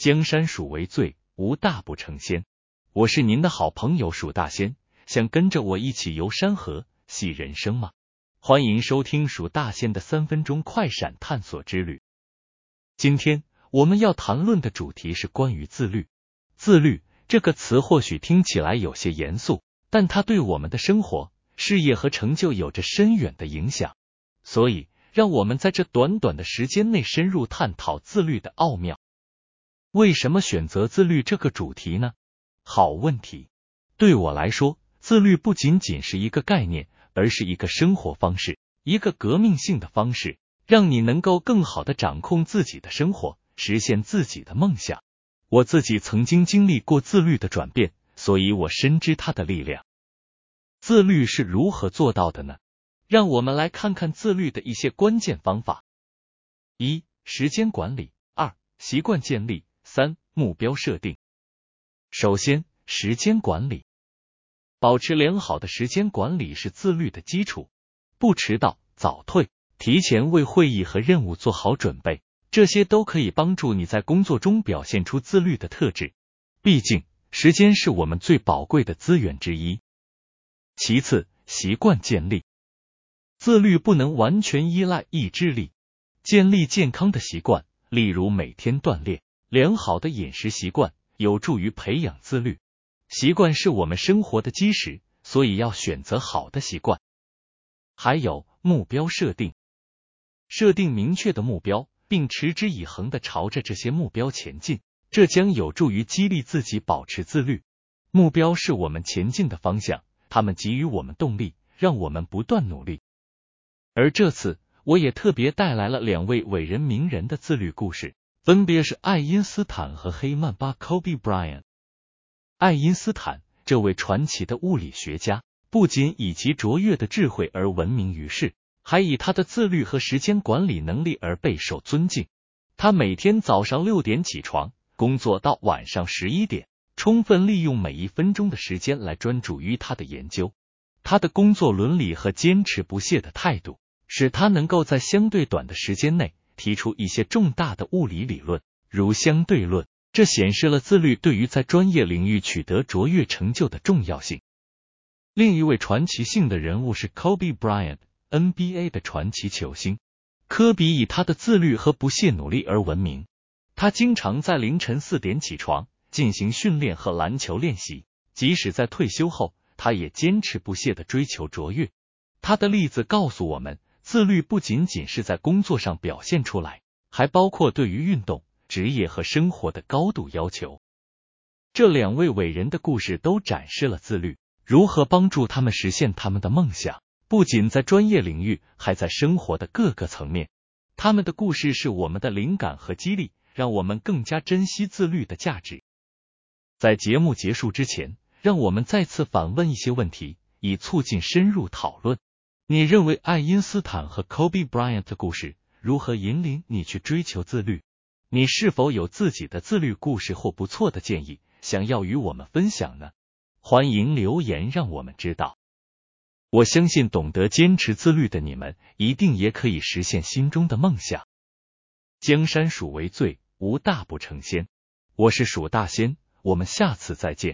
江山属为最，无大不成仙。我是您的好朋友蜀大仙，想跟着我一起游山河、戏人生吗？欢迎收听蜀大仙的三分钟快闪探索之旅。今天我们要谈论的主题是关于自律。自律这个词或许听起来有些严肃，但它对我们的生活、事业和成就有着深远的影响。所以。让我们在这短短的时间内深入探讨自律的奥妙。为什么选择自律这个主题呢？好问题。对我来说，自律不仅仅是一个概念，而是一个生活方式，一个革命性的方式，让你能够更好的掌控自己的生活，实现自己的梦想。我自己曾经经历过自律的转变，所以我深知它的力量。自律是如何做到的呢？让我们来看看自律的一些关键方法：一、时间管理；二、习惯建立；三、目标设定。首先，时间管理，保持良好的时间管理是自律的基础。不迟到、早退，提前为会议和任务做好准备，这些都可以帮助你在工作中表现出自律的特质。毕竟，时间是我们最宝贵的资源之一。其次，习惯建立。自律不能完全依赖意志力，建立健康的习惯，例如每天锻炼、良好的饮食习惯，有助于培养自律。习惯是我们生活的基石，所以要选择好的习惯。还有目标设定，设定明确的目标，并持之以恒的朝着这些目标前进，这将有助于激励自己保持自律。目标是我们前进的方向，他们给予我们动力，让我们不断努力。而这次，我也特别带来了两位伟人名人的自律故事，分别是爱因斯坦和黑曼巴 （Kobe Bryant）。爱因斯坦这位传奇的物理学家，不仅以其卓越的智慧而闻名于世，还以他的自律和时间管理能力而备受尊敬。他每天早上六点起床，工作到晚上十一点，充分利用每一分钟的时间来专注于他的研究。他的工作伦理和坚持不懈的态度。使他能够在相对短的时间内提出一些重大的物理理论，如相对论。这显示了自律对于在专业领域取得卓越成就的重要性。另一位传奇性的人物是 Kobe Bryant，NBA 的传奇球星。科比以他的自律和不懈努力而闻名。他经常在凌晨四点起床进行训练和篮球练习，即使在退休后，他也坚持不懈的追求卓越。他的例子告诉我们。自律不仅仅是在工作上表现出来，还包括对于运动、职业和生活的高度要求。这两位伟人的故事都展示了自律如何帮助他们实现他们的梦想，不仅在专业领域，还在生活的各个层面。他们的故事是我们的灵感和激励，让我们更加珍惜自律的价值。在节目结束之前，让我们再次反问一些问题，以促进深入讨论。你认为爱因斯坦和 Kobe Bryant 的故事如何引领你去追求自律？你是否有自己的自律故事或不错的建议，想要与我们分享呢？欢迎留言让我们知道。我相信懂得坚持自律的你们，一定也可以实现心中的梦想。江山属为最，无大不成仙。我是蜀大仙，我们下次再见。